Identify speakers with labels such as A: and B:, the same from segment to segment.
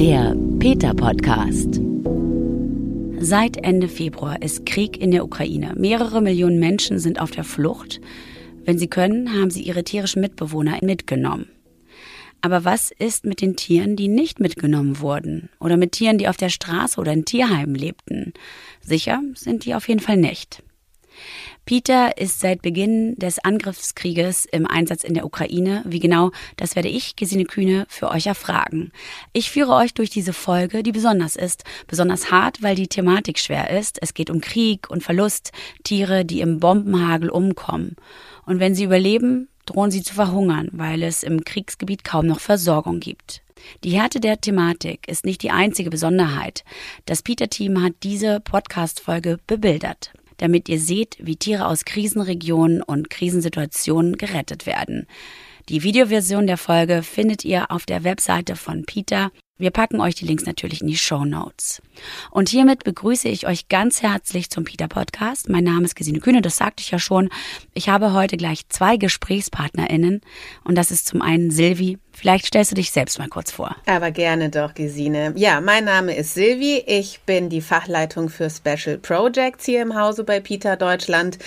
A: Der Peter Podcast. Seit Ende Februar ist Krieg in der Ukraine. Mehrere Millionen Menschen sind auf der Flucht. Wenn sie können, haben sie ihre tierischen Mitbewohner mitgenommen. Aber was ist mit den Tieren, die nicht mitgenommen wurden? Oder mit Tieren, die auf der Straße oder in Tierheimen lebten? Sicher sind die auf jeden Fall nicht. Peter ist seit Beginn des Angriffskrieges im Einsatz in der Ukraine. Wie genau, das werde ich, Gesine Kühne, für euch erfragen. Ich führe euch durch diese Folge, die besonders ist. Besonders hart, weil die Thematik schwer ist. Es geht um Krieg und Verlust, Tiere, die im Bombenhagel umkommen. Und wenn sie überleben, drohen sie zu verhungern, weil es im Kriegsgebiet kaum noch Versorgung gibt. Die Härte der Thematik ist nicht die einzige Besonderheit. Das Peter-Team hat diese Podcast-Folge bebildert damit ihr seht, wie Tiere aus Krisenregionen und Krisensituationen gerettet werden. Die Videoversion der Folge findet ihr auf der Webseite von Peter. Wir packen euch die Links natürlich in die Show Notes. Und hiermit begrüße ich euch ganz herzlich zum Peter Podcast. Mein Name ist Gesine Kühne, das sagte ich ja schon. Ich habe heute gleich zwei GesprächspartnerInnen und das ist zum einen Silvi. Vielleicht stellst du dich selbst mal kurz vor.
B: Aber gerne doch, Gesine. Ja, mein Name ist Silvi. Ich bin die Fachleitung für Special Projects hier im Hause bei Peter Deutschland.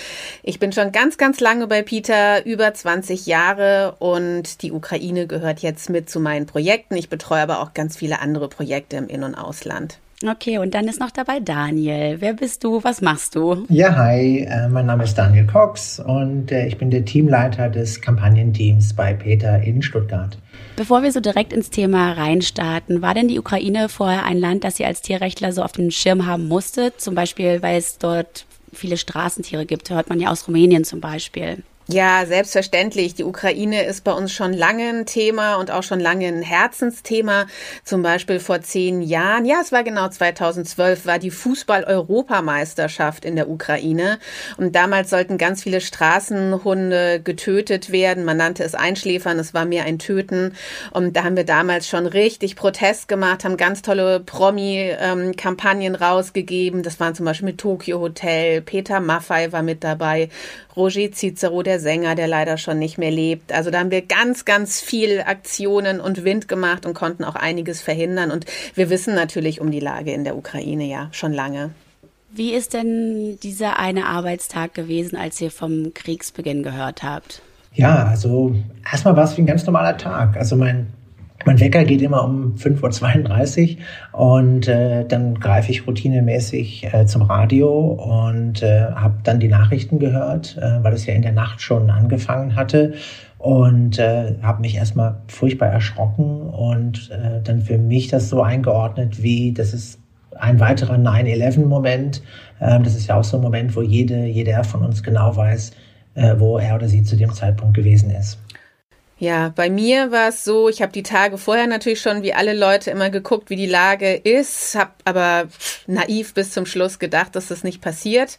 B: Ich bin schon ganz, ganz lange bei Peter, über 20 Jahre und die Ukraine gehört jetzt mit zu meinen Projekten. Ich betreue aber auch ganz viele andere Projekte im In- und Ausland.
A: Okay, und dann ist noch dabei Daniel. Wer bist du? Was machst du?
C: Ja, hi, äh, mein Name ist Daniel Cox und äh, ich bin der Teamleiter des Kampagnenteams bei Peter in Stuttgart.
A: Bevor wir so direkt ins Thema reinstarten, war denn die Ukraine vorher ein Land, das ihr als Tierrechtler so auf dem Schirm haben musstet? Zum Beispiel, weil es dort viele Straßentiere gibt, hört man ja aus Rumänien zum Beispiel.
B: Ja, selbstverständlich. Die Ukraine ist bei uns schon lange ein Thema und auch schon lange ein Herzensthema. Zum Beispiel vor zehn Jahren, ja, es war genau 2012, war die Fußball-Europameisterschaft in der Ukraine. Und damals sollten ganz viele Straßenhunde getötet werden. Man nannte es Einschläfern, es war mehr ein Töten. Und da haben wir damals schon richtig Protest gemacht, haben ganz tolle Promi-Kampagnen rausgegeben. Das waren zum Beispiel mit Tokyo Hotel, Peter Maffei war mit dabei, Roger Cicero, der Sänger, der leider schon nicht mehr lebt. Also da haben wir ganz, ganz viel Aktionen und Wind gemacht und konnten auch einiges verhindern. Und wir wissen natürlich um die Lage in der Ukraine ja schon lange.
A: Wie ist denn dieser eine Arbeitstag gewesen, als ihr vom Kriegsbeginn gehört habt?
C: Ja, also erstmal war es wie ein ganz normaler Tag. Also mein mein Wecker geht immer um 5.32 Uhr und äh, dann greife ich routinemäßig äh, zum Radio und äh, habe dann die Nachrichten gehört, äh, weil es ja in der Nacht schon angefangen hatte und äh, habe mich erstmal furchtbar erschrocken und äh, dann für mich das so eingeordnet, wie das ist ein weiterer 9-11-Moment. Äh, das ist ja auch so ein Moment, wo jede, jeder von uns genau weiß, äh, wo er oder sie zu dem Zeitpunkt gewesen ist.
B: Ja, bei mir war es so, ich habe die Tage vorher natürlich schon wie alle Leute immer geguckt, wie die Lage ist, habe aber naiv bis zum Schluss gedacht, dass das nicht passiert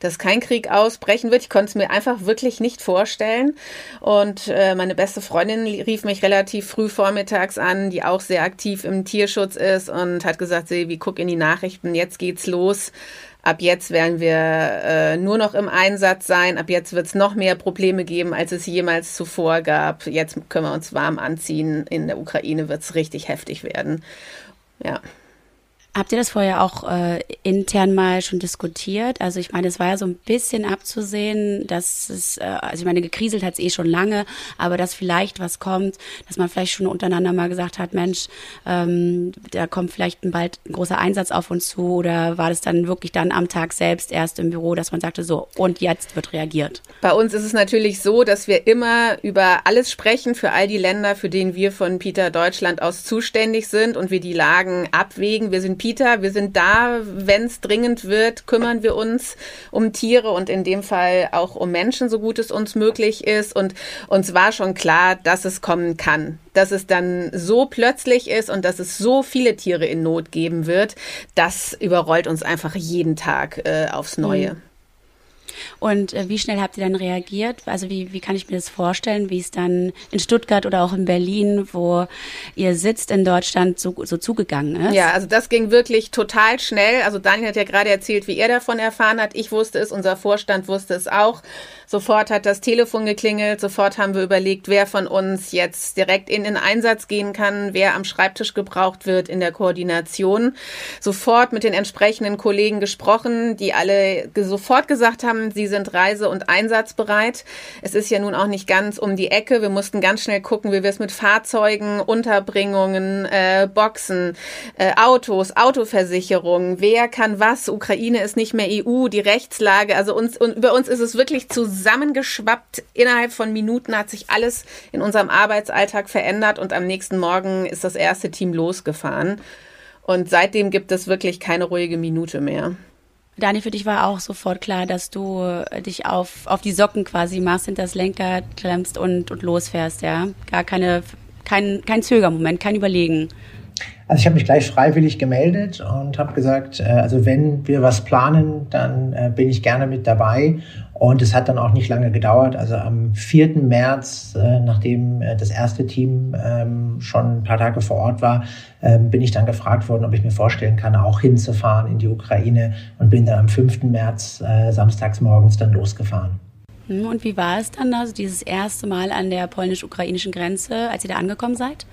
B: dass kein Krieg ausbrechen wird. Ich konnte es mir einfach wirklich nicht vorstellen. Und äh, meine beste Freundin rief mich relativ früh vormittags an, die auch sehr aktiv im Tierschutz ist und hat gesagt, Silvi, guck in die Nachrichten, jetzt geht's los. Ab jetzt werden wir äh, nur noch im Einsatz sein. Ab jetzt wird es noch mehr Probleme geben, als es jemals zuvor gab. Jetzt können wir uns warm anziehen. In der Ukraine wird es richtig heftig werden. Ja.
A: Habt ihr das vorher auch äh, intern mal schon diskutiert? Also ich meine, es war ja so ein bisschen abzusehen, dass es, äh, also ich meine, gekriselt hat es eh schon lange, aber dass vielleicht was kommt, dass man vielleicht schon untereinander mal gesagt hat, Mensch, ähm, da kommt vielleicht ein bald ein großer Einsatz auf uns zu oder war das dann wirklich dann am Tag selbst erst im Büro, dass man sagte, so, und jetzt wird reagiert?
B: Bei uns ist es natürlich so, dass wir immer über alles sprechen für all die Länder, für denen wir von Peter Deutschland aus zuständig sind und wir die Lagen abwägen. Wir sind Kita. Wir sind da, wenn es dringend wird, kümmern wir uns um Tiere und in dem Fall auch um Menschen, so gut es uns möglich ist. Und uns war schon klar, dass es kommen kann. Dass es dann so plötzlich ist und dass es so viele Tiere in Not geben wird, das überrollt uns einfach jeden Tag äh, aufs Neue. Mhm.
A: Und äh, wie schnell habt ihr dann reagiert? Also wie, wie kann ich mir das vorstellen, wie es dann in Stuttgart oder auch in Berlin, wo ihr sitzt in Deutschland, so, so zugegangen ist?
B: Ja, also das ging wirklich total schnell. Also Daniel hat ja gerade erzählt, wie er davon erfahren hat. Ich wusste es, unser Vorstand wusste es auch. Sofort hat das Telefon geklingelt, sofort haben wir überlegt, wer von uns jetzt direkt in den Einsatz gehen kann, wer am Schreibtisch gebraucht wird in der Koordination. Sofort mit den entsprechenden Kollegen gesprochen, die alle sofort gesagt haben, sie sind reise- und einsatzbereit. Es ist ja nun auch nicht ganz um die Ecke. Wir mussten ganz schnell gucken, wie wir es mit Fahrzeugen, Unterbringungen, äh, Boxen, äh, Autos, Autoversicherungen, wer kann was. Ukraine ist nicht mehr EU, die Rechtslage. Also uns, und über uns ist es wirklich zu zusammengeschwappt. Innerhalb von Minuten hat sich alles in unserem Arbeitsalltag verändert und am nächsten Morgen ist das erste Team losgefahren. Und seitdem gibt es wirklich keine ruhige Minute mehr.
A: Dani, für dich war auch sofort klar, dass du dich auf, auf die Socken quasi machst, hinter das Lenker klemmst und, und losfährst, ja? Gar keine, kein, kein Zögermoment, kein Überlegen.
C: Also ich habe mich gleich freiwillig gemeldet und habe gesagt, äh, also wenn wir was planen, dann äh, bin ich gerne mit dabei. Und es hat dann auch nicht lange gedauert. Also am 4. März, äh, nachdem das erste Team ähm, schon ein paar Tage vor Ort war, ähm, bin ich dann gefragt worden, ob ich mir vorstellen kann, auch hinzufahren in die Ukraine und bin dann am 5. März samstags morgens dann losgefahren.
A: Hm, und wie war es dann, also dieses erste Mal an der polnisch-ukrainischen Grenze, als ihr da angekommen seid?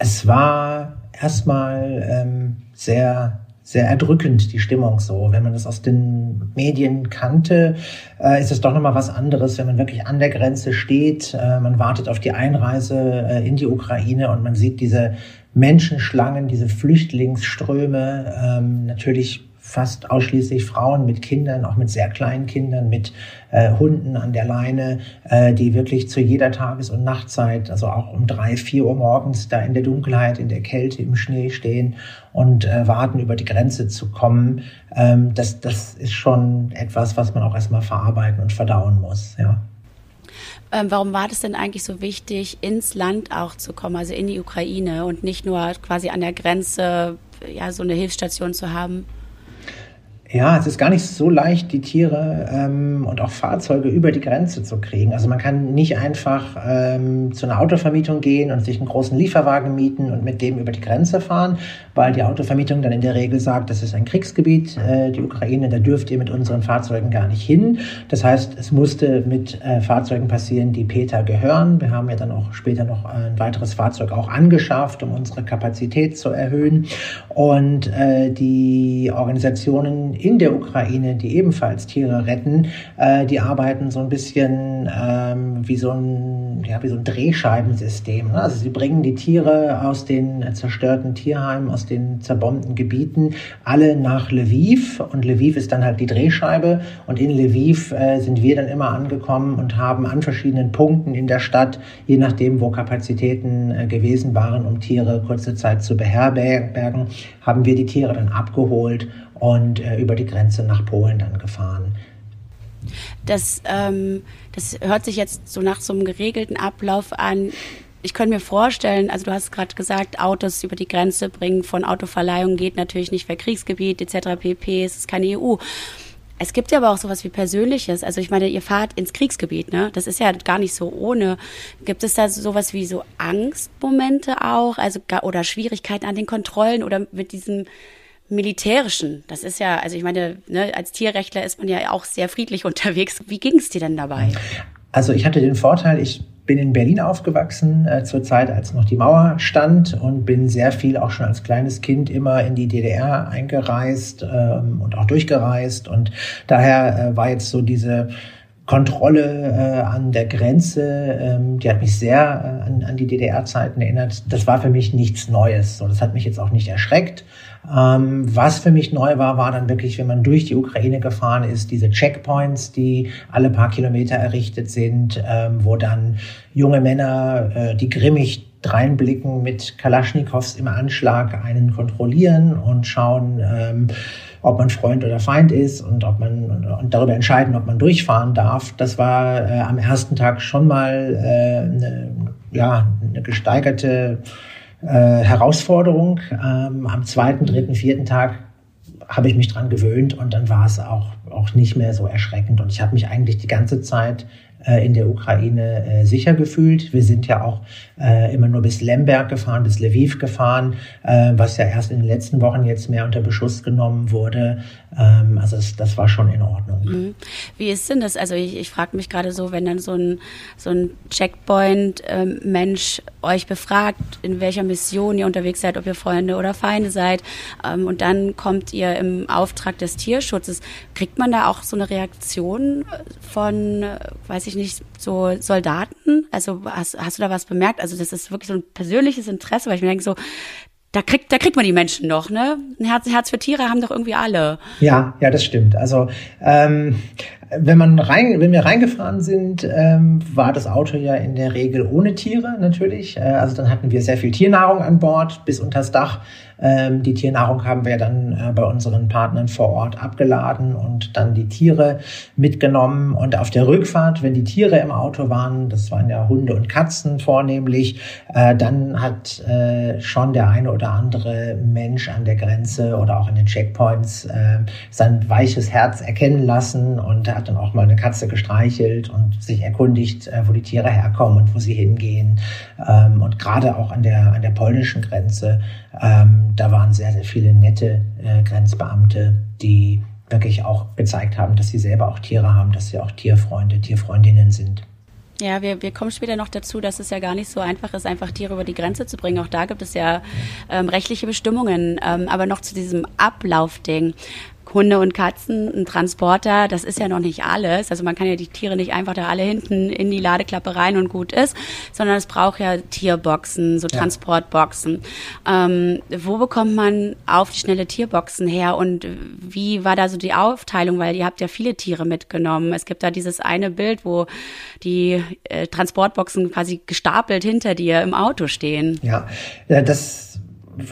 C: es war erstmal ähm, sehr sehr erdrückend, die Stimmung so. Wenn man das aus den Medien kannte, äh, ist es doch nochmal was anderes, wenn man wirklich an der Grenze steht. Äh, man wartet auf die Einreise äh, in die Ukraine und man sieht diese Menschenschlangen, diese Flüchtlingsströme. Ähm, natürlich fast ausschließlich Frauen mit Kindern, auch mit sehr kleinen Kindern, mit äh, Hunden an der Leine, äh, die wirklich zu jeder Tages- und Nachtzeit, also auch um drei, vier Uhr morgens da in der Dunkelheit, in der Kälte, im Schnee stehen und äh, warten, über die Grenze zu kommen. Ähm, das, das ist schon etwas, was man auch erstmal verarbeiten und verdauen muss, ja.
A: Ähm, warum war das denn eigentlich so wichtig, ins Land auch zu kommen, also in die Ukraine und nicht nur quasi an der Grenze ja, so eine Hilfsstation zu haben?
C: Ja, es ist gar nicht so leicht, die Tiere ähm, und auch Fahrzeuge über die Grenze zu kriegen. Also man kann nicht einfach ähm, zu einer Autovermietung gehen und sich einen großen Lieferwagen mieten und mit dem über die Grenze fahren, weil die Autovermietung dann in der Regel sagt, das ist ein Kriegsgebiet, äh, die Ukraine, da dürft ihr mit unseren Fahrzeugen gar nicht hin. Das heißt, es musste mit äh, Fahrzeugen passieren, die Peter gehören. Wir haben ja dann auch später noch ein weiteres Fahrzeug auch angeschafft, um unsere Kapazität zu erhöhen. Und äh, die Organisationen in der Ukraine, die ebenfalls Tiere retten, äh, die arbeiten so ein bisschen ähm, wie so ein, ja, wie so ein Drehscheibensystem. Ne? Also sie bringen die Tiere aus den zerstörten Tierheimen, aus den zerbombten Gebieten, alle nach Lviv. Und Lviv ist dann halt die Drehscheibe. Und in Lviv äh, sind wir dann immer angekommen und haben an verschiedenen Punkten in der Stadt, je nachdem, wo Kapazitäten äh, gewesen waren, um Tiere kurze Zeit zu beherbergen, haben wir die Tiere dann abgeholt und äh, über die Grenze nach Polen dann gefahren.
A: Das, ähm, das hört sich jetzt so nach so einem geregelten Ablauf an. Ich könnte mir vorstellen, also du hast gerade gesagt, Autos über die Grenze bringen von Autoverleihung geht natürlich nicht für Kriegsgebiet etc. pp. Es ist keine EU. Es gibt ja aber auch sowas wie Persönliches. Also ich meine, ihr fahrt ins Kriegsgebiet, ne? Das ist ja gar nicht so ohne. Gibt es da sowas wie so Angstmomente auch? Also oder Schwierigkeiten an den Kontrollen oder mit diesem Militärischen. Das ist ja, also ich meine, ne, als Tierrechtler ist man ja auch sehr friedlich unterwegs. Wie ging es dir denn dabei?
C: Also ich hatte den Vorteil, ich bin in Berlin aufgewachsen, äh, zur Zeit, als noch die Mauer stand und bin sehr viel auch schon als kleines Kind immer in die DDR eingereist ähm, und auch durchgereist. Und daher äh, war jetzt so diese Kontrolle äh, an der Grenze, ähm, die hat mich sehr äh, an, an die DDR-Zeiten erinnert. Das war für mich nichts Neues. So, das hat mich jetzt auch nicht erschreckt. Ähm, was für mich neu war, war dann wirklich, wenn man durch die Ukraine gefahren ist, diese Checkpoints, die alle paar Kilometer errichtet sind, ähm, wo dann junge Männer, äh, die grimmig dreinblicken mit Kalaschnikows im Anschlag, einen kontrollieren und schauen, ähm, ob man Freund oder Feind ist und ob man und darüber entscheiden, ob man durchfahren darf. Das war äh, am ersten Tag schon mal äh, eine, ja, eine gesteigerte äh, Herausforderung. Ähm, am zweiten, dritten, vierten Tag habe ich mich dran gewöhnt und dann war es auch, auch nicht mehr so erschreckend. Und ich habe mich eigentlich die ganze Zeit äh, in der Ukraine äh, sicher gefühlt. Wir sind ja auch äh, immer nur bis Lemberg gefahren, bis Lviv gefahren, äh, was ja erst in den letzten Wochen jetzt mehr unter Beschuss genommen wurde. Ähm, also das, das war schon in Ordnung. Mhm.
A: Wie ist denn das? Also ich, ich frage mich gerade so, wenn dann so ein, so ein Checkpoint-Mensch ähm, euch befragt, in welcher Mission ihr unterwegs seid, ob ihr Freunde oder Feinde seid, ähm, und dann kommt ihr im Auftrag des Tierschutzes, kriegt man da auch so eine Reaktion von, weiß ich nicht, so Soldaten? Also hast, hast du da was bemerkt? Also das ist wirklich so ein persönliches Interesse, weil ich mir denke so, da kriegt, da kriegt man die Menschen doch, ne? Ein Herz, Herz für Tiere haben doch irgendwie alle.
C: Ja, ja, das stimmt. Also ähm, wenn man rein, wenn wir reingefahren sind, ähm, war das Auto ja in der Regel ohne Tiere natürlich. Äh, also dann hatten wir sehr viel Tiernahrung an Bord bis unters Dach. Ähm, die Tiernahrung haben wir dann äh, bei unseren Partnern vor Ort abgeladen und dann die Tiere mitgenommen. Und auf der Rückfahrt, wenn die Tiere im Auto waren, das waren ja Hunde und Katzen vornehmlich, äh, dann hat äh, schon der eine oder andere Mensch an der Grenze oder auch in den Checkpoints äh, sein weiches Herz erkennen lassen und hat dann auch mal eine Katze gestreichelt und sich erkundigt, äh, wo die Tiere herkommen und wo sie hingehen. Ähm, und gerade auch an der, an der polnischen Grenze ähm, da waren sehr, sehr viele nette äh, Grenzbeamte, die wirklich auch gezeigt haben, dass sie selber auch Tiere haben, dass sie auch Tierfreunde, Tierfreundinnen sind.
A: Ja, wir, wir kommen später noch dazu, dass es ja gar nicht so einfach ist, einfach Tiere über die Grenze zu bringen. Auch da gibt es ja ähm, rechtliche Bestimmungen. Ähm, aber noch zu diesem Ablaufding. Hunde und Katzen, ein Transporter, das ist ja noch nicht alles. Also man kann ja die Tiere nicht einfach da alle hinten in die Ladeklappe rein und gut ist, sondern es braucht ja Tierboxen, so ja. Transportboxen. Ähm, wo bekommt man auf die schnelle Tierboxen her und wie war da so die Aufteilung? Weil ihr habt ja viele Tiere mitgenommen. Es gibt da dieses eine Bild, wo die äh, Transportboxen quasi gestapelt hinter dir im Auto stehen.
C: Ja, das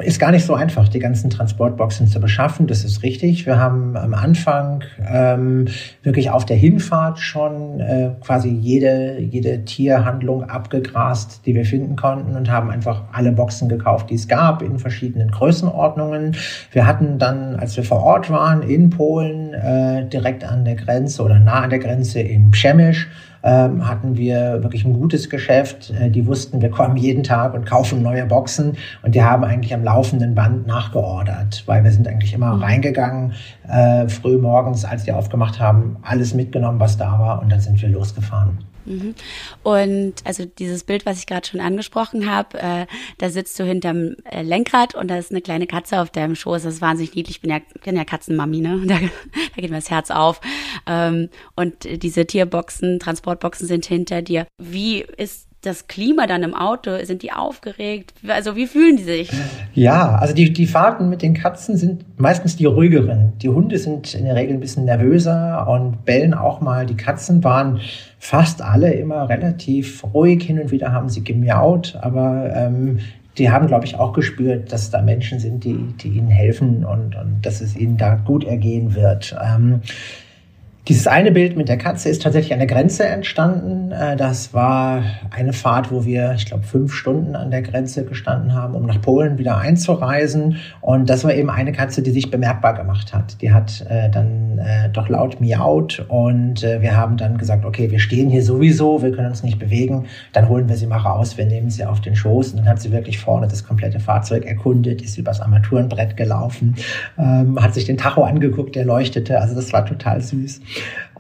C: ist gar nicht so einfach, die ganzen Transportboxen zu beschaffen. Das ist richtig. Wir haben am Anfang ähm, wirklich auf der Hinfahrt schon äh, quasi jede, jede Tierhandlung abgegrast, die wir finden konnten und haben einfach alle Boxen gekauft, die es gab in verschiedenen Größenordnungen. Wir hatten dann, als wir vor Ort waren in Polen, äh, direkt an der Grenze oder nah an der Grenze in Przemyśl, ähm, hatten wir wirklich ein gutes Geschäft. Äh, die wussten, wir kommen jeden Tag und kaufen neue Boxen und die haben eigentlich am laufenden Band nachgeordert, weil wir sind eigentlich immer mhm. reingegangen, äh, früh morgens, als die aufgemacht haben, alles mitgenommen, was da war und dann sind wir losgefahren.
A: Mhm. Und also dieses Bild, was ich gerade schon angesprochen habe, äh, da sitzt du hinterm äh, Lenkrad und da ist eine kleine Katze auf deinem Schoß. Das ist wahnsinnig niedlich. Ich bin ja, bin ja Katzenmami, ne? Da, da geht mir das Herz auf. Ähm, und diese Tierboxen, Transportboxen sind hinter dir. Wie ist das Klima dann im Auto? Sind die aufgeregt? Also wie fühlen die sich?
C: Ja, also die, die Fahrten mit den Katzen sind meistens die ruhigeren. Die Hunde sind in der Regel ein bisschen nervöser und bellen auch mal. Die Katzen waren fast alle immer relativ ruhig. Hin und wieder haben sie gemiaut, aber ähm, die haben, glaube ich, auch gespürt, dass da Menschen sind, die, die ihnen helfen und, und dass es ihnen da gut ergehen wird. Ähm, dieses eine Bild mit der Katze ist tatsächlich an der Grenze entstanden. Äh, das war eine Fahrt, wo wir, ich glaube, fünf Stunden an der Grenze gestanden haben, um nach Polen wieder einzureisen. Und das war eben eine Katze, die sich bemerkbar gemacht hat. Die hat äh, dann äh, doch laut miaut und wir haben dann gesagt, okay, wir stehen hier sowieso, wir können uns nicht bewegen, dann holen wir sie mal raus, wir nehmen sie auf den Schoß. Und dann hat sie wirklich vorne das komplette Fahrzeug erkundet, ist übers Armaturenbrett gelaufen, ähm, hat sich den Tacho angeguckt, der leuchtete. Also das war total süß.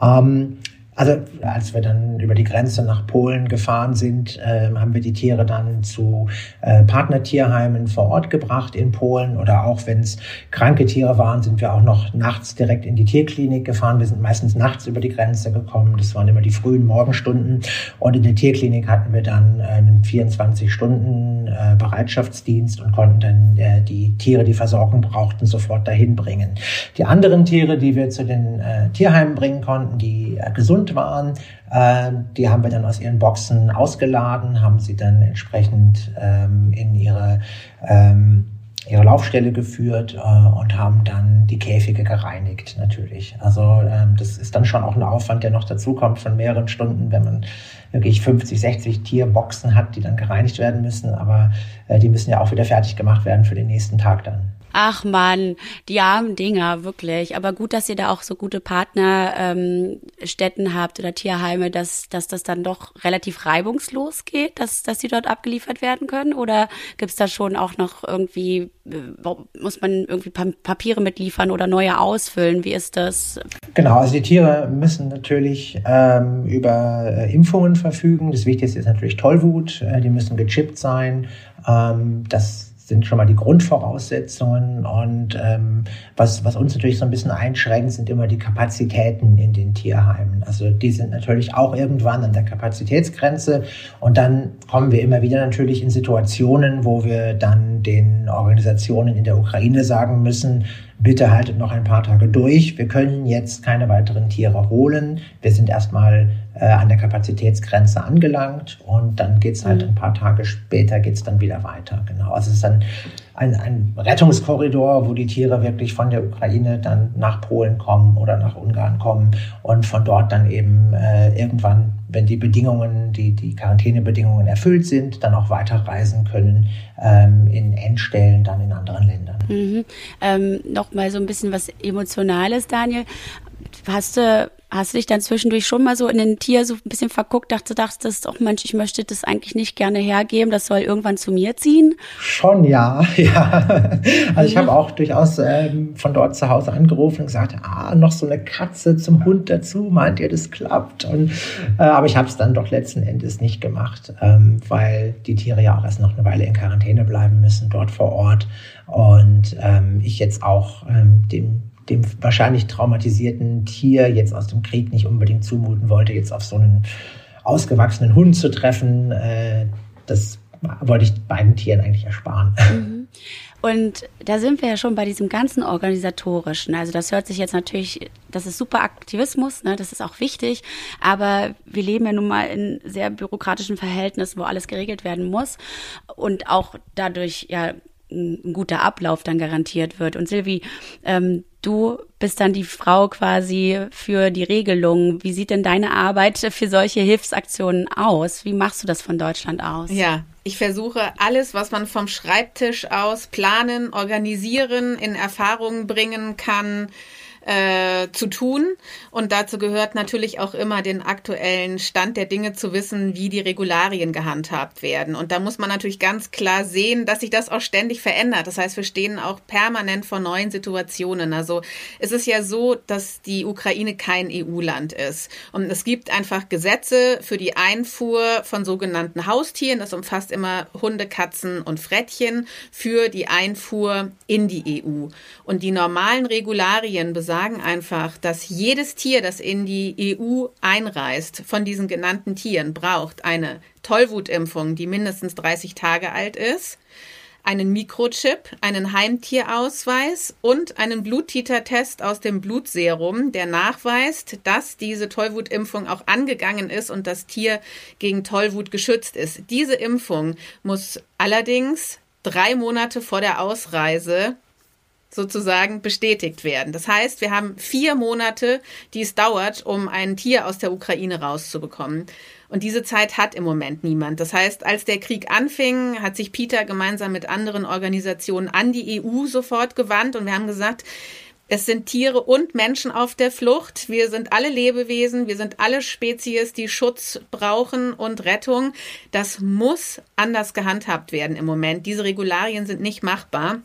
C: Ähm, also als wir dann über die Grenze nach Polen gefahren sind, äh, haben wir die Tiere dann zu äh, Partnertierheimen vor Ort gebracht in Polen oder auch wenn es kranke Tiere waren, sind wir auch noch nachts direkt in die Tierklinik gefahren. Wir sind meistens nachts über die Grenze gekommen. Das waren immer die frühen Morgenstunden und in der Tierklinik hatten wir dann einen 24 Stunden äh, Bereitschaftsdienst und konnten dann äh, die Tiere, die Versorgung brauchten, sofort dahin bringen. Die anderen Tiere, die wir zu den äh, Tierheimen bringen konnten, die äh, gesund gesund waren. Äh, die haben wir dann aus ihren Boxen ausgeladen, haben sie dann entsprechend ähm, in ihre, ähm, ihre Laufstelle geführt äh, und haben dann die Käfige gereinigt natürlich. Also ähm, das ist dann schon auch ein Aufwand, der noch dazukommt von mehreren Stunden, wenn man wirklich 50, 60 Tierboxen hat, die dann gereinigt werden müssen. Aber äh, die müssen ja auch wieder fertig gemacht werden für den nächsten Tag dann.
A: Ach man, die armen Dinger, wirklich. Aber gut, dass ihr da auch so gute Partnerstätten ähm, habt oder Tierheime, dass, dass das dann doch relativ reibungslos geht, dass, dass die dort abgeliefert werden können? Oder gibt's da schon auch noch irgendwie, äh, muss man irgendwie Papiere mitliefern oder neue ausfüllen? Wie ist das?
C: Genau, also die Tiere müssen natürlich ähm, über äh, Impfungen verfügen. Das Wichtigste ist natürlich Tollwut. Äh, die müssen gechippt sein. Ähm, das sind schon mal die Grundvoraussetzungen. Und ähm, was, was uns natürlich so ein bisschen einschränkt, sind immer die Kapazitäten in den Tierheimen. Also die sind natürlich auch irgendwann an der Kapazitätsgrenze. Und dann kommen wir immer wieder natürlich in Situationen, wo wir dann den Organisationen in der Ukraine sagen müssen, bitte haltet noch ein paar Tage durch. Wir können jetzt keine weiteren Tiere holen. Wir sind erstmal an der Kapazitätsgrenze angelangt und dann geht's halt mhm. ein paar Tage später geht's dann wieder weiter. Genau. Also es ist dann ein, ein Rettungskorridor, wo die Tiere wirklich von der Ukraine dann nach Polen kommen oder nach Ungarn kommen und von dort dann eben äh, irgendwann, wenn die Bedingungen, die, die Quarantänebedingungen erfüllt sind, dann auch weiterreisen können ähm, in Endstellen dann in anderen Ländern.
A: Mhm. Ähm, Nochmal so ein bisschen was Emotionales, Daniel. Hast du Hast du dich dann zwischendurch schon mal so in den Tier so ein bisschen verguckt, dachte, dachtest, auch Mensch, ich möchte das eigentlich nicht gerne hergeben, das soll irgendwann zu mir ziehen?
C: Schon, ja, ja. Also ich habe auch durchaus ähm, von dort zu Hause angerufen und gesagt, ah, noch so eine Katze zum Hund dazu, meint ihr, das klappt? Und, äh, aber ich habe es dann doch letzten Endes nicht gemacht, ähm, weil die Tiere ja auch erst noch eine Weile in Quarantäne bleiben müssen, dort vor Ort. Und ähm, ich jetzt auch ähm, dem dem wahrscheinlich traumatisierten Tier jetzt aus dem Krieg nicht unbedingt zumuten wollte, jetzt auf so einen ausgewachsenen Hund zu treffen. Äh, das wollte ich beiden Tieren eigentlich ersparen.
A: Mhm. Und da sind wir ja schon bei diesem ganzen organisatorischen. Also das hört sich jetzt natürlich, das ist super Aktivismus, ne, das ist auch wichtig, aber wir leben ja nun mal in sehr bürokratischen Verhältnissen, wo alles geregelt werden muss und auch dadurch ja ein guter Ablauf dann garantiert wird. Und Silvi, ähm, du bist dann die Frau quasi für die Regelung. Wie sieht denn deine Arbeit für solche Hilfsaktionen aus? Wie machst du das von Deutschland aus?
B: Ja, ich versuche alles, was man vom Schreibtisch aus planen, organisieren, in Erfahrung bringen kann, äh, zu tun. Und dazu gehört natürlich auch immer den aktuellen Stand der Dinge zu wissen, wie die Regularien gehandhabt werden. Und da muss man natürlich ganz klar sehen, dass sich das auch ständig verändert. Das heißt, wir stehen auch permanent vor neuen Situationen. Also es ist ja so, dass die Ukraine kein EU-Land ist. Und es gibt einfach Gesetze für die Einfuhr von sogenannten Haustieren. Das umfasst immer Hunde, Katzen und Frettchen für die Einfuhr in die EU. Und die normalen Regularien sagen einfach, dass jedes Tier, das in die EU einreist, von diesen genannten Tieren, braucht eine Tollwutimpfung, die mindestens 30 Tage alt ist, einen Mikrochip, einen Heimtierausweis und einen Bluttitertest aus dem Blutserum, der nachweist, dass diese Tollwutimpfung auch angegangen ist und das Tier gegen Tollwut geschützt ist. Diese Impfung muss allerdings drei Monate vor der Ausreise sozusagen bestätigt werden. Das heißt, wir haben vier Monate, die es dauert, um ein Tier aus der Ukraine rauszubekommen. Und diese Zeit hat im Moment niemand. Das heißt, als der Krieg anfing, hat sich Peter gemeinsam mit anderen Organisationen an die EU sofort gewandt und wir haben gesagt, es sind Tiere und Menschen auf der Flucht. Wir sind alle Lebewesen, wir sind alle Spezies, die Schutz brauchen und Rettung. Das muss anders gehandhabt werden im Moment. Diese Regularien sind nicht machbar.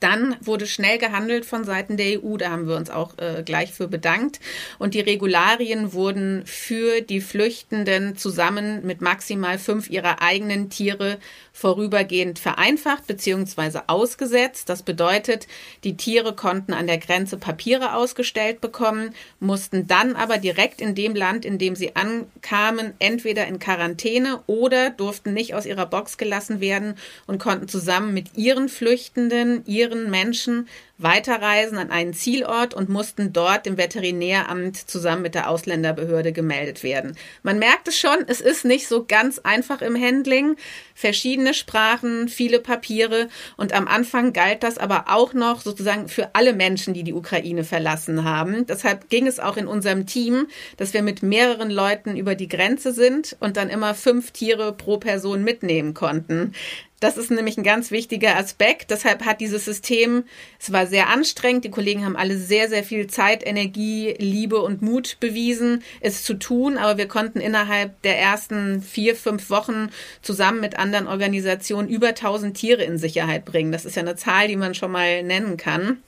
B: Dann wurde schnell gehandelt von Seiten der EU, da haben wir uns auch äh, gleich für bedankt. Und die Regularien wurden für die Flüchtenden zusammen mit maximal fünf ihrer eigenen Tiere vorübergehend vereinfacht bzw. ausgesetzt. Das bedeutet, die Tiere konnten an der Grenze Papiere ausgestellt bekommen, mussten dann aber direkt in dem Land, in dem sie ankamen, entweder in Quarantäne oder durften nicht aus ihrer Box gelassen werden und konnten zusammen mit ihren Flüchtenden, ihren Menschen weiterreisen an einen Zielort und mussten dort im Veterinäramt zusammen mit der Ausländerbehörde gemeldet werden. Man merkt es schon, es ist nicht so ganz einfach im Handling. Verschiedene Sprachen, viele Papiere und am Anfang galt das aber auch noch sozusagen für alle Menschen, die die Ukraine verlassen haben. Deshalb ging es auch in unserem Team, dass wir mit mehreren Leuten über die Grenze sind und dann immer fünf Tiere pro Person mitnehmen konnten. Das ist nämlich ein ganz wichtiger Aspekt. Deshalb hat dieses System, es war sehr anstrengend. Die Kollegen haben alle sehr, sehr viel Zeit, Energie, Liebe und Mut bewiesen, es zu tun. Aber wir konnten innerhalb der ersten vier, fünf Wochen zusammen mit anderen Organisationen über 1000 Tiere in Sicherheit bringen. Das ist ja eine Zahl, die man schon mal nennen kann.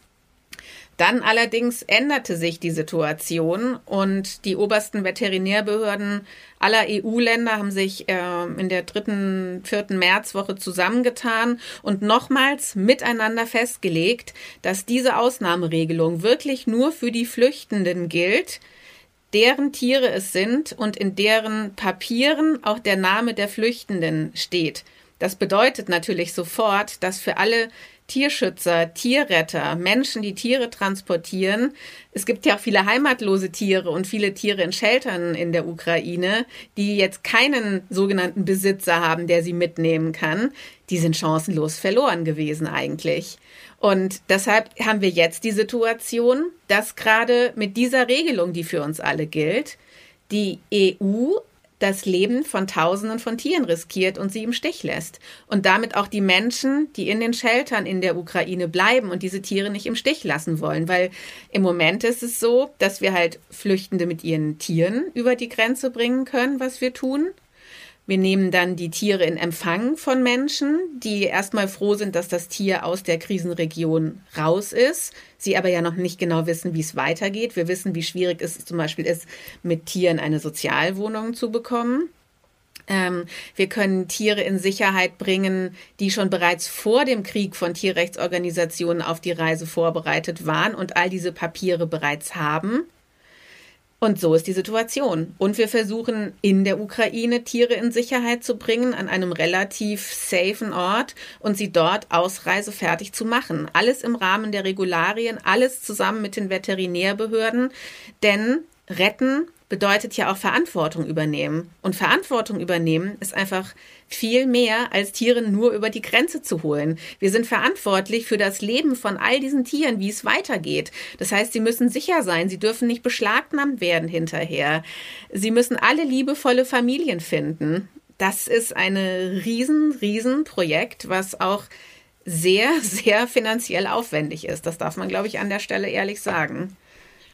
B: Dann allerdings änderte sich die Situation und die obersten Veterinärbehörden aller EU-Länder haben sich äh, in der dritten, vierten Märzwoche zusammengetan und nochmals miteinander festgelegt, dass diese Ausnahmeregelung wirklich nur für die Flüchtenden gilt, deren Tiere es sind und in deren Papieren auch der Name der Flüchtenden steht. Das bedeutet natürlich sofort, dass für alle Tierschützer, Tierretter, Menschen, die Tiere transportieren. Es gibt ja auch viele heimatlose Tiere und viele Tiere in Sheltern in der Ukraine, die jetzt keinen sogenannten Besitzer haben, der sie mitnehmen kann. Die sind chancenlos verloren gewesen eigentlich. Und deshalb haben wir jetzt die Situation, dass gerade mit dieser Regelung, die für uns alle gilt, die EU das Leben von Tausenden von Tieren riskiert und sie im Stich lässt. Und damit auch die Menschen, die in den Sheltern in der Ukraine bleiben und diese Tiere nicht im Stich lassen wollen. Weil im Moment ist es so, dass wir halt Flüchtende mit ihren Tieren über die Grenze bringen können, was wir tun. Wir nehmen dann die Tiere in Empfang von Menschen, die erstmal froh sind, dass das Tier aus der Krisenregion raus ist. Sie aber ja noch nicht genau wissen, wie es weitergeht. Wir wissen, wie schwierig es zum Beispiel ist, mit Tieren eine Sozialwohnung zu bekommen. Ähm, wir können Tiere in Sicherheit bringen, die schon bereits vor dem Krieg von Tierrechtsorganisationen auf die Reise vorbereitet waren und all diese Papiere bereits haben. Und so ist die Situation. Und wir versuchen in der Ukraine Tiere in Sicherheit zu bringen, an einem relativ safen Ort und sie dort ausreisefertig zu machen. Alles im Rahmen der Regularien, alles zusammen mit den Veterinärbehörden. Denn retten bedeutet ja auch Verantwortung übernehmen. Und Verantwortung übernehmen ist einfach viel mehr, als Tiere nur über die Grenze zu holen. Wir sind verantwortlich für das Leben von all diesen Tieren, wie es weitergeht. Das heißt, sie müssen sicher sein, sie dürfen nicht beschlagnahmt werden hinterher. Sie müssen alle liebevolle Familien finden. Das ist ein riesen, riesen Projekt, was auch sehr, sehr finanziell aufwendig ist. Das darf man, glaube ich, an der Stelle ehrlich sagen.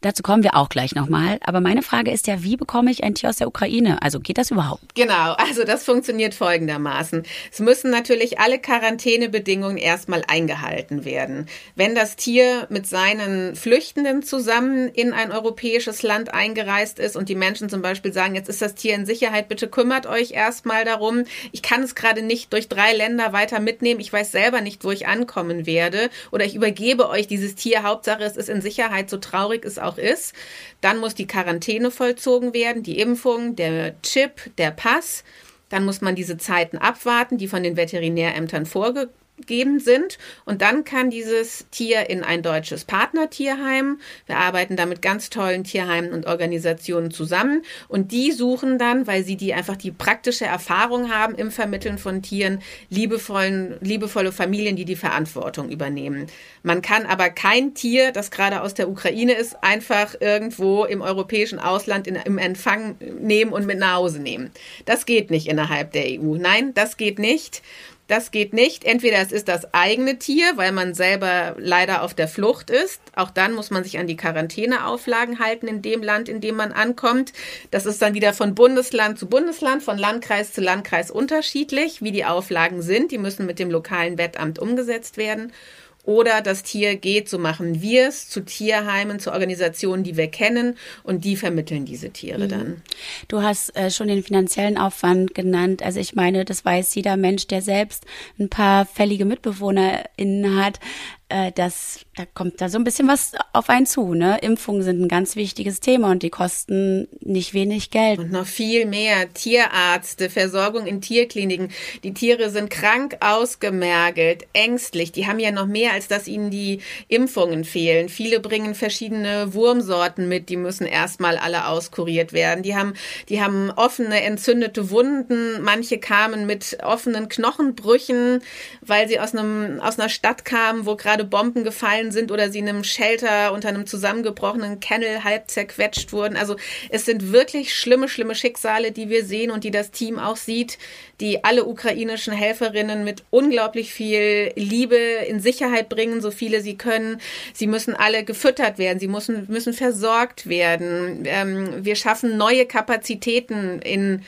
A: Dazu kommen wir auch gleich nochmal. Aber meine Frage ist ja, wie bekomme ich ein Tier aus der Ukraine? Also geht das überhaupt?
B: Genau, also das funktioniert folgendermaßen. Es müssen natürlich alle Quarantänebedingungen erstmal eingehalten werden. Wenn das Tier mit seinen Flüchtenden zusammen in ein europäisches Land eingereist ist und die Menschen zum Beispiel sagen, jetzt ist das Tier in Sicherheit, bitte kümmert euch erstmal darum. Ich kann es gerade nicht durch drei Länder weiter mitnehmen. Ich weiß selber nicht, wo ich ankommen werde. Oder ich übergebe euch dieses Tier. Hauptsache, es ist in Sicherheit, so traurig es auch auch ist. Dann muss die Quarantäne vollzogen werden, die Impfung, der Chip, der Pass. Dann muss man diese Zeiten abwarten, die von den Veterinärämtern vorge geben sind. Und dann kann dieses Tier in ein deutsches Partnertierheim. Wir arbeiten da mit ganz tollen Tierheimen und Organisationen zusammen. Und die suchen dann, weil sie die einfach die praktische Erfahrung haben im Vermitteln von Tieren, liebevollen, liebevolle Familien, die die Verantwortung übernehmen. Man kann aber kein Tier, das gerade aus der Ukraine ist, einfach irgendwo im europäischen Ausland in, im Empfang nehmen und mit nach Hause nehmen. Das geht nicht innerhalb der EU. Nein, das geht nicht. Das geht nicht. Entweder es ist das eigene Tier, weil man selber leider auf der Flucht ist. Auch dann muss man sich an die Quarantäneauflagen halten in dem Land, in dem man ankommt. Das ist dann wieder von Bundesland zu Bundesland, von Landkreis zu Landkreis unterschiedlich, wie die Auflagen sind. Die müssen mit dem lokalen Wettamt umgesetzt werden oder das Tier geht, so machen wir es zu Tierheimen, zu Organisationen, die wir kennen und die vermitteln diese Tiere mhm. dann.
A: Du hast äh, schon den finanziellen Aufwand genannt. Also ich meine, das weiß jeder Mensch, der selbst ein paar fällige MitbewohnerInnen hat äh, das, da kommt da so ein bisschen was auf einen zu. Ne? Impfungen sind ein ganz wichtiges Thema und die kosten nicht wenig Geld.
B: Und noch viel mehr. Tierärzte, Versorgung in Tierkliniken. Die Tiere sind krank ausgemergelt, ängstlich. Die haben ja noch mehr, als dass ihnen die Impfungen fehlen. Viele bringen verschiedene Wurmsorten mit, die müssen erstmal alle auskuriert werden. Die haben, die haben offene, entzündete Wunden. Manche kamen mit offenen Knochenbrüchen, weil sie aus einem, aus einer Stadt kamen, wo gerade gerade Bomben gefallen sind oder sie in einem Shelter unter einem zusammengebrochenen Kennel halb zerquetscht wurden. Also es sind wirklich schlimme, schlimme Schicksale, die wir sehen und die das Team auch sieht, die alle ukrainischen Helferinnen mit unglaublich viel Liebe in Sicherheit bringen, so viele sie können. Sie müssen alle gefüttert werden, sie müssen, müssen versorgt werden. Ähm, wir schaffen neue Kapazitäten in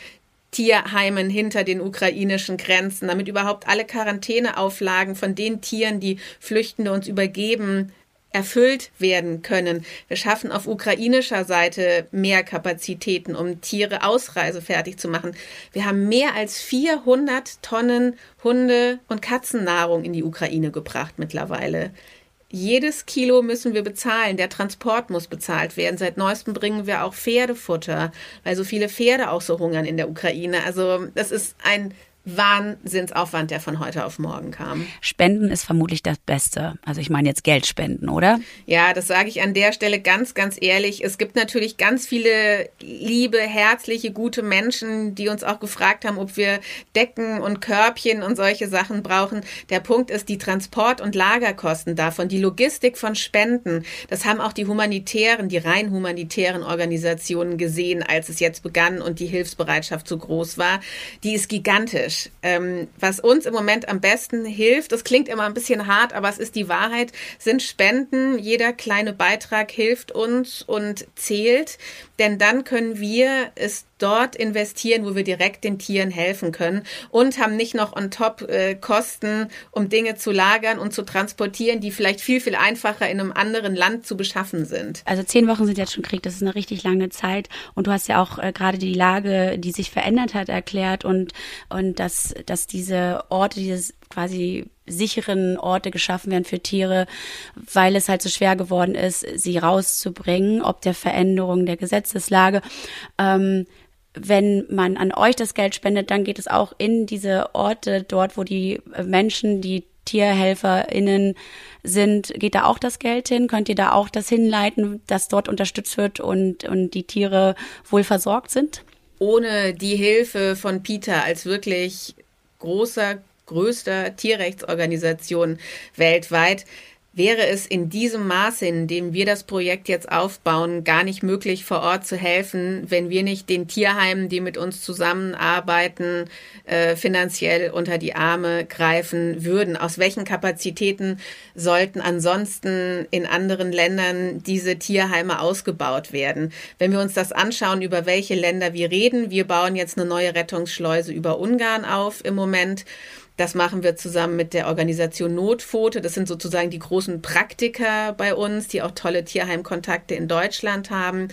B: Tierheimen hinter den ukrainischen Grenzen, damit überhaupt alle Quarantäneauflagen von den Tieren, die Flüchtende uns übergeben, erfüllt werden können. Wir schaffen auf ukrainischer Seite mehr Kapazitäten, um Tiere ausreisefertig zu machen. Wir haben mehr als 400 Tonnen Hunde- und Katzennahrung in die Ukraine gebracht mittlerweile. Jedes Kilo müssen wir bezahlen. Der Transport muss bezahlt werden. Seit neuestem bringen wir auch Pferdefutter, weil so viele Pferde auch so hungern in der Ukraine. Also das ist ein Wahnsinnsaufwand, der von heute auf morgen kam.
A: Spenden ist vermutlich das Beste. Also ich meine jetzt Geld spenden, oder?
B: Ja, das sage ich an der Stelle ganz, ganz ehrlich. Es gibt natürlich ganz viele liebe, herzliche, gute Menschen, die uns auch gefragt haben, ob wir Decken und Körbchen und solche Sachen brauchen. Der Punkt ist die Transport- und Lagerkosten davon, die Logistik von Spenden. Das haben auch die humanitären, die rein humanitären Organisationen gesehen, als es jetzt begann und die Hilfsbereitschaft so groß war. Die ist gigantisch. Ähm, was uns im Moment am besten hilft, das klingt immer ein bisschen hart, aber es ist die Wahrheit, sind Spenden. Jeder kleine Beitrag hilft uns und zählt, denn dann können wir es dort investieren, wo wir direkt den Tieren helfen können und haben nicht noch on top äh, Kosten, um Dinge zu lagern und zu transportieren, die vielleicht viel, viel einfacher in einem anderen Land zu beschaffen sind.
A: Also zehn Wochen sind jetzt schon Krieg, das ist eine richtig lange Zeit und du hast ja auch äh, gerade die Lage, die sich verändert hat, erklärt und, und dass, dass diese Orte, diese quasi sicheren Orte geschaffen werden für Tiere, weil es halt so schwer geworden ist, sie rauszubringen, ob der Veränderung der Gesetzeslage. Ähm, wenn man an euch das Geld spendet, dann geht es auch in diese Orte, dort, wo die Menschen, die TierhelferInnen sind, geht da auch das Geld hin? Könnt ihr da auch das hinleiten, dass dort unterstützt wird und, und die Tiere wohl versorgt sind?
B: Ohne die Hilfe von Peter als wirklich großer, größter Tierrechtsorganisation weltweit wäre es in diesem Maße, in dem wir das Projekt jetzt aufbauen, gar nicht möglich, vor Ort zu helfen, wenn wir nicht den Tierheimen, die mit uns zusammenarbeiten, äh, finanziell unter die Arme greifen würden. Aus welchen Kapazitäten sollten ansonsten in anderen Ländern diese Tierheime ausgebaut werden? Wenn wir uns das anschauen, über welche Länder wir reden, wir bauen jetzt eine neue Rettungsschleuse über Ungarn auf im Moment. Das machen wir zusammen mit der Organisation Notpfote. Das sind sozusagen die großen Praktiker bei uns, die auch tolle Tierheimkontakte in Deutschland haben,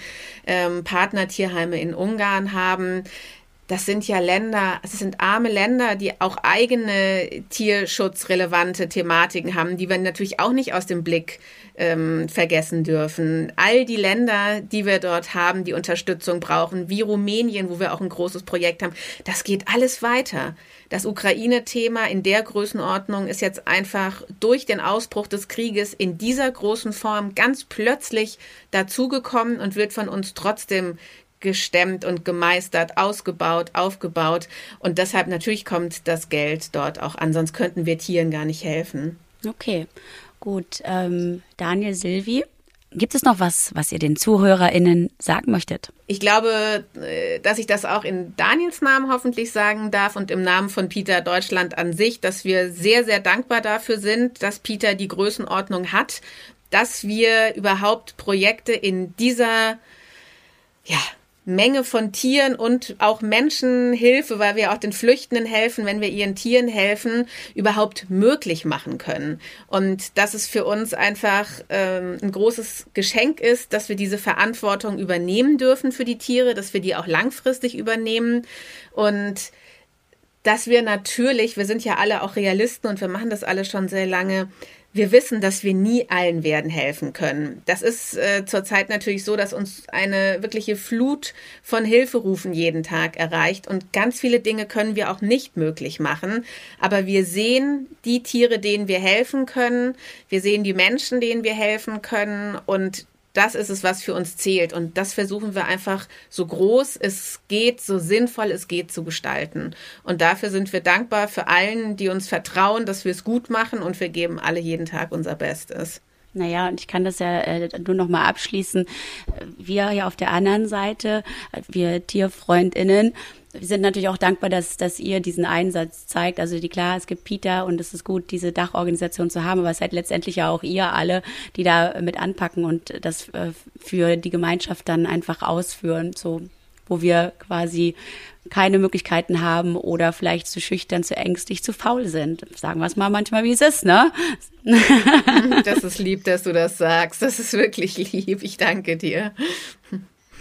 B: ähm, Partnertierheime in Ungarn haben. Das sind ja Länder, es sind arme Länder, die auch eigene tierschutzrelevante Thematiken haben, die wir natürlich auch nicht aus dem Blick ähm, vergessen dürfen. All die Länder, die wir dort haben, die Unterstützung brauchen, wie Rumänien, wo wir auch ein großes Projekt haben, das geht alles weiter. Das Ukraine-Thema in der Größenordnung ist jetzt einfach durch den Ausbruch des Krieges in dieser großen Form ganz plötzlich dazugekommen und wird von uns trotzdem gestemmt und gemeistert, ausgebaut, aufgebaut. Und deshalb natürlich kommt das Geld dort auch an, sonst könnten wir Tieren gar nicht helfen.
A: Okay, gut. Ähm, Daniel Silvi, Gibt es noch was, was ihr den ZuhörerInnen sagen möchtet?
B: Ich glaube, äh, dass ich das auch in Daniels Namen hoffentlich sagen darf und im Namen von Peter Deutschland an sich, dass wir sehr, sehr dankbar dafür sind, dass Peter die Größenordnung hat, dass wir überhaupt Projekte in dieser, ja, Menge von Tieren und auch Menschenhilfe, weil wir auch den Flüchtenden helfen, wenn wir ihren Tieren helfen, überhaupt möglich machen können. Und dass es für uns einfach ähm, ein großes Geschenk ist, dass wir diese Verantwortung übernehmen dürfen für die Tiere, dass wir die auch langfristig übernehmen und dass wir natürlich, wir sind ja alle auch Realisten und wir machen das alle schon sehr lange, wir wissen, dass wir nie allen werden helfen können. Das ist äh, zurzeit natürlich so, dass uns eine wirkliche Flut von Hilferufen jeden Tag erreicht und ganz viele Dinge können wir auch nicht möglich machen. Aber wir sehen die Tiere, denen wir helfen können. Wir sehen die Menschen, denen wir helfen können und das ist es, was für uns zählt. Und das versuchen wir einfach so groß es geht, so sinnvoll es geht zu gestalten. Und dafür sind wir dankbar für allen, die uns vertrauen, dass wir es gut machen und wir geben alle jeden Tag unser Bestes.
A: Naja, und ich kann das ja äh, nur noch mal abschließen. Wir ja auf der anderen Seite, wir TierfreundInnen, wir sind natürlich auch dankbar, dass, dass ihr diesen Einsatz zeigt. Also die klar, es gibt Peter und es ist gut, diese Dachorganisation zu haben, aber es seid letztendlich ja auch ihr alle, die da mit anpacken und das äh, für die Gemeinschaft dann einfach ausführen, so wo wir quasi keine Möglichkeiten haben oder vielleicht zu schüchtern, zu ängstlich, zu faul sind. Sagen wir es mal manchmal, wie es ist, ne?
B: Das ist lieb, dass du das sagst. Das ist wirklich lieb. Ich danke dir.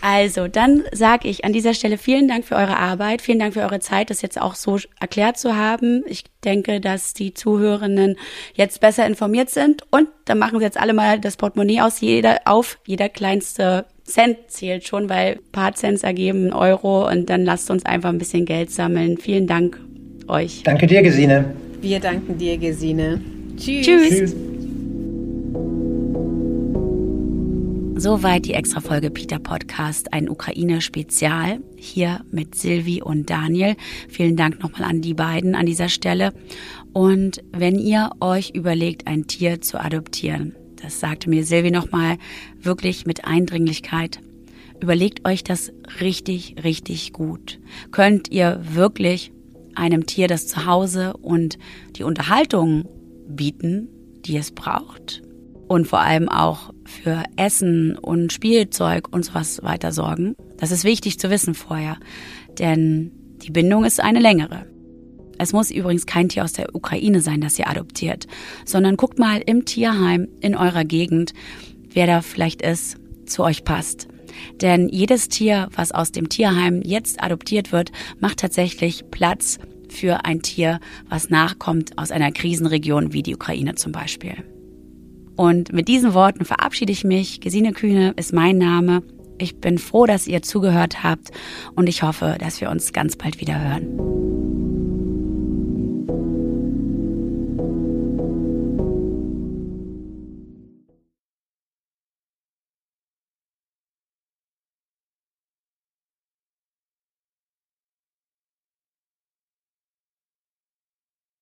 A: Also, dann sage ich an dieser Stelle vielen Dank für eure Arbeit, vielen Dank für eure Zeit, das jetzt auch so erklärt zu haben. Ich denke, dass die Zuhörenden jetzt besser informiert sind und dann machen sie jetzt alle mal das Portemonnaie aus, jeder auf, jeder kleinste Cent zählt schon, weil paar Cents ergeben einen Euro und dann lasst uns einfach ein bisschen Geld sammeln. Vielen Dank euch.
C: Danke dir, Gesine.
B: Wir danken dir, Gesine.
A: Tschüss. Tschüss. Tschüss. Soweit die extra Folge Peter Podcast, ein Ukraine-Spezial. Hier mit Silvi und Daniel. Vielen Dank nochmal an die beiden an dieser Stelle. Und wenn ihr euch überlegt, ein Tier zu adoptieren, das sagte mir Silvi nochmal wirklich mit Eindringlichkeit, überlegt euch das richtig, richtig gut. Könnt ihr wirklich einem Tier das Zuhause und die Unterhaltung bieten, die es braucht? Und vor allem auch für Essen und Spielzeug und sowas weiter sorgen. Das ist wichtig zu wissen vorher, denn die Bindung ist eine längere. Es muss übrigens kein Tier aus der Ukraine sein, das ihr adoptiert, sondern guckt mal im Tierheim in eurer Gegend, wer da vielleicht ist, zu euch passt. Denn jedes Tier, was aus dem Tierheim jetzt adoptiert wird, macht tatsächlich Platz für ein Tier, was nachkommt aus einer Krisenregion wie die Ukraine zum Beispiel. Und mit diesen Worten verabschiede ich mich. Gesine Kühne ist mein Name. Ich bin froh, dass ihr zugehört habt und ich hoffe, dass wir uns ganz bald wieder hören.